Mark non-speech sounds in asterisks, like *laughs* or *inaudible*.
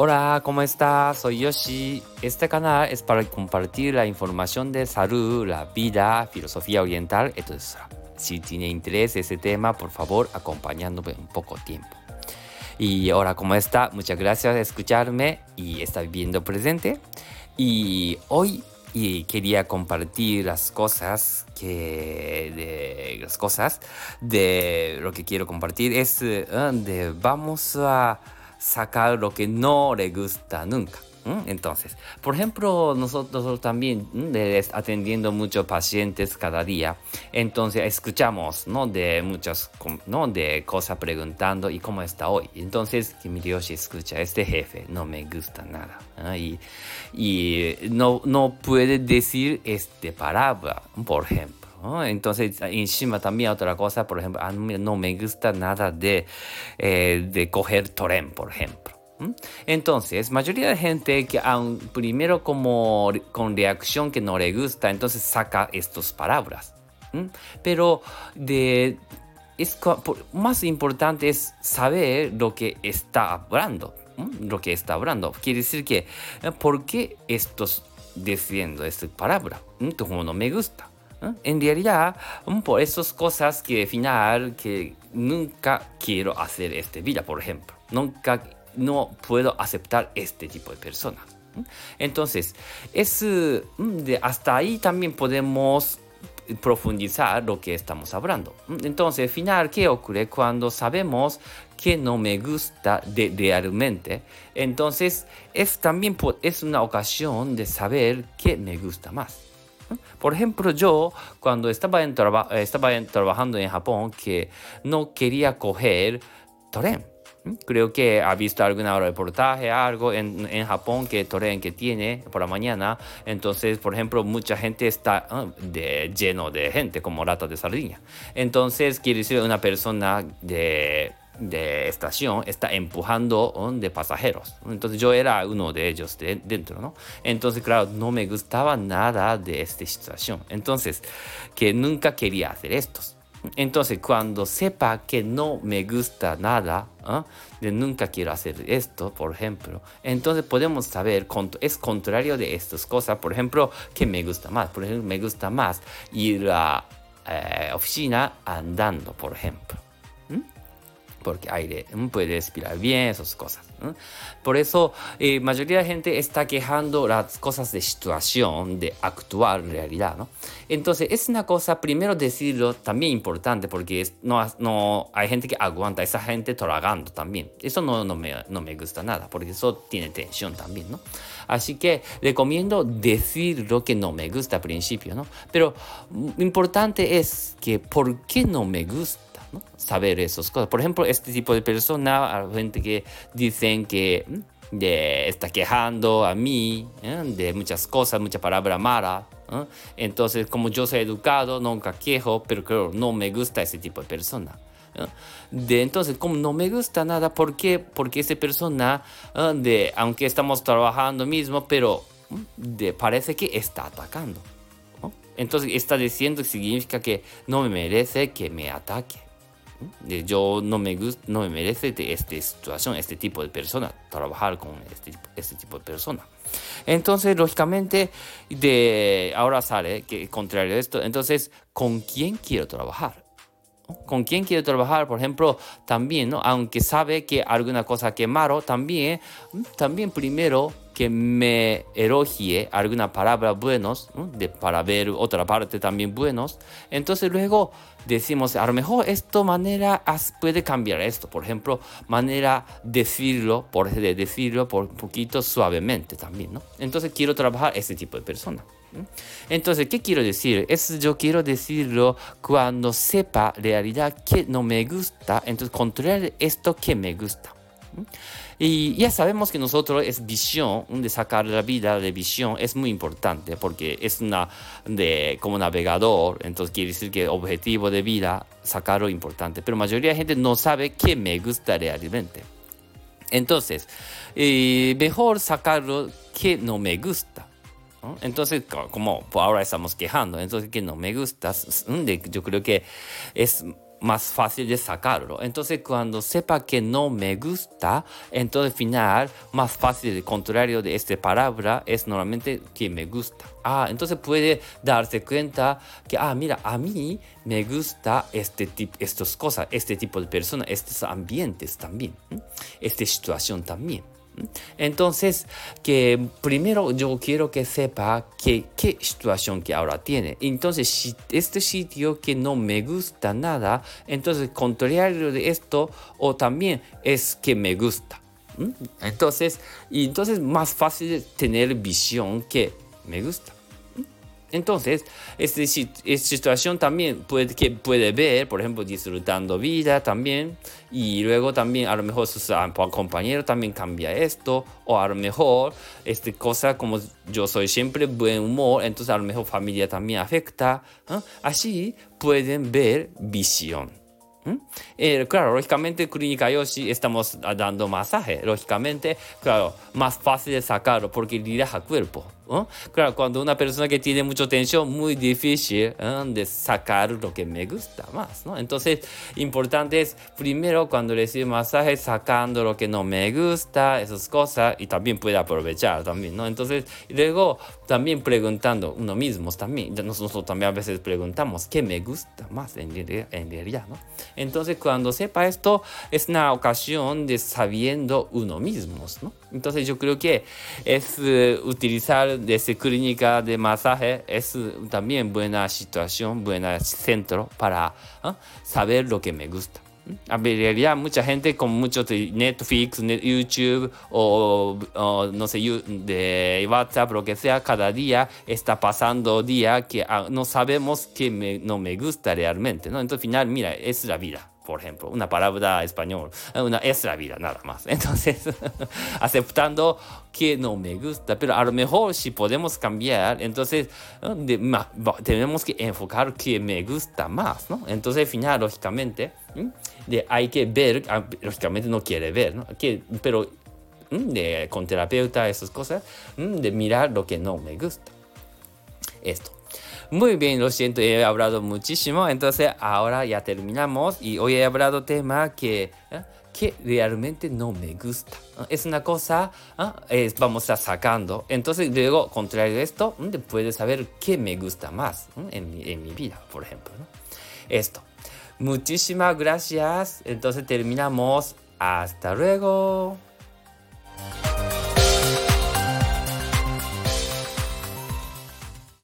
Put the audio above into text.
Hola, ¿cómo estás? Soy Yoshi. Este canal es para compartir la información de salud, la vida, filosofía oriental, etc. Si tiene interés ese tema, por favor, acompañándome un poco tiempo. Y hola, ¿cómo está? Muchas gracias por escucharme y estar viendo presente. Y hoy y quería compartir las cosas que de las cosas de lo que quiero compartir es eh, de vamos a sacar lo que no le gusta nunca. Entonces, por ejemplo, nosotros también atendiendo muchos pacientes cada día, entonces escuchamos, ¿no? De muchas, ¿no? De cosas preguntando y cómo está hoy. Entonces, Dios escucha, este jefe no me gusta nada. Y, y no, no puede decir este palabra, por ejemplo. Entonces, encima también otra cosa, por ejemplo, a mí no me gusta nada de, eh, de coger tren, por ejemplo. Entonces, mayoría de gente que aun primero como con reacción que no le gusta, entonces saca estas palabras. Pero de, es, más importante es saber lo que está hablando. Lo que está hablando. Quiere decir que, eh, ¿por qué estás diciendo esta palabra? Como no me gusta. En realidad, por esas cosas que al final que nunca quiero hacer esta vida, por ejemplo. Nunca no puedo aceptar este tipo de personas. Entonces, es mm, de hasta ahí también podemos profundizar lo que estamos hablando. Entonces, al final, ¿qué ocurre cuando sabemos que no me gusta de, realmente? Entonces, es también es una ocasión de saber qué me gusta más. Por ejemplo, yo cuando estaba, en estaba trabajando en Japón, que no quería coger tren Creo que ha visto alguna reportaje, algo en, en Japón que Toren que tiene por la mañana. Entonces, por ejemplo, mucha gente está ah, de, lleno de gente, como lata de sardina. Entonces, quiere decir una persona de de estación está empujando de pasajeros. Entonces yo era uno de ellos de, dentro, ¿no? Entonces, claro, no me gustaba nada de esta situación. Entonces, que nunca quería hacer estos. Entonces, cuando sepa que no me gusta nada, ¿ah? de nunca quiero hacer esto, por ejemplo, entonces podemos saber, es contrario de estas cosas, por ejemplo, que me gusta más. Por ejemplo, me gusta más ir a eh, oficina andando, por ejemplo porque aire puede respirar bien, esas cosas. Por eso, eh, mayoría de gente está quejando las cosas de situación, de actual realidad, ¿no? Entonces, es una cosa, primero decirlo, también importante, porque no, no hay gente que aguanta, esa gente tragando también. Eso no, no, me, no me gusta nada, porque eso tiene tensión también, ¿no? Así que recomiendo decir lo que no me gusta al principio, ¿no? Pero lo importante es que, ¿por qué no me gusta? Saber esas cosas. Por ejemplo, este tipo de persona, gente que dicen que de, está quejando a mí ¿eh? de muchas cosas, mucha palabra mala. ¿eh? Entonces, como yo soy educado, nunca quejo, pero creo no me gusta ese tipo de persona. ¿eh? De, entonces, como no me gusta nada, ¿por qué? Porque esa persona, de, aunque estamos trabajando mismo, pero de, parece que está atacando. Entonces, está diciendo significa que no me merece que me ataque yo no me gusta, no me merece de esta situación, este tipo de persona, trabajar con este, este tipo de persona. Entonces, lógicamente, de ahora sale que contrario a esto, entonces, ¿con quién quiero trabajar? ¿Con quién quiero trabajar? Por ejemplo, también, aunque sabe que alguna cosa que malo, también, también primero que me elogie alguna palabra buenos, de, para ver otra parte también buenos. Entonces luego decimos, a lo mejor esta manera puede cambiar esto. Por ejemplo, manera decirlo, por de decirlo por un poquito suavemente también, ¿no? Entonces quiero trabajar ese tipo de persona. Entonces, ¿qué quiero decir? Es yo quiero decirlo cuando sepa realidad que no me gusta, entonces controlar esto que me gusta. Y ya sabemos que nosotros es visión, de sacar la vida de visión es muy importante porque es una de como navegador, entonces quiere decir que objetivo de vida sacarlo importante, pero la mayoría de gente no sabe qué me gusta realmente. Entonces, eh, mejor sacarlo que no me gusta. Entonces, como ahora estamos quejando, entonces que no me gusta, yo creo que es más fácil de sacarlo. Entonces, cuando sepa que no me gusta, entonces al final, más fácil, el contrario de esta palabra es normalmente que me gusta. Ah, entonces puede darse cuenta que, ah, mira, a mí me gusta este tipo, estas cosas, este tipo de personas, estos ambientes también, esta situación también. Entonces, que primero yo quiero que sepa que, qué situación que ahora tiene. Entonces, si este sitio que no me gusta nada, entonces contrario de esto, o también es que me gusta. Entonces, y entonces más fácil tener visión que me gusta. Entonces, esta, situación también puede, que puede ver, por ejemplo, disfrutando vida también, y luego también a lo mejor su compañero también cambia esto, o a lo mejor este cosa como yo soy siempre buen humor, entonces a lo mejor familia también afecta. Así pueden ver visión. Eh, claro, lógicamente, Clínica Yoshi estamos dando masaje. Lógicamente, claro, más fácil de sacarlo porque relaja cuerpo. Claro, cuando una persona que tiene mucha tensión, muy difícil de sacar lo que me gusta más, ¿no? Entonces, importante es primero cuando recibe masaje, sacando lo que no me gusta, esas cosas, y también puede aprovechar también, ¿no? Entonces, luego también preguntando uno mismo también, nosotros también a veces preguntamos, ¿qué me gusta más en realidad, ¿no? Entonces, cuando sepa esto, es una ocasión de sabiendo uno mismo, ¿no? Entonces, yo creo que es uh, utilizar de esa clínica de masaje es también buena situación, buena centro para ¿ah? saber lo que me gusta. A ver, mucha gente con mucho Netflix, YouTube o, no sé, de WhatsApp, lo que sea, cada día está pasando día que ah, no sabemos que no me gusta realmente, ¿no? Entonces, al final, mira, es la vida por ejemplo, una palabra español, una, es la vida, nada más. *laughs* Entonces, *laughs* aceptando que no me gusta, pero a lo mejor si podemos cambiar, entonces tenemos que enfocar que me gusta más, ¿no? Entonces, al final, lógicamente, hay que ver, ah, lógicamente no quiere ver, ¿no? Pero de, con terapeuta, esas cosas, de mirar lo que no me gusta. Esto. Muy bien, lo siento, he hablado muchísimo, entonces ahora ya terminamos y hoy he hablado tema que, ¿eh? que realmente no me gusta. Es una cosa, ¿eh? vamos a sacando. Entonces luego, contrario a esto, puedes saber qué me gusta más en mi, en, mi, vida, por ejemplo. Esto. Muchísimas gracias. Entonces terminamos. Hasta luego.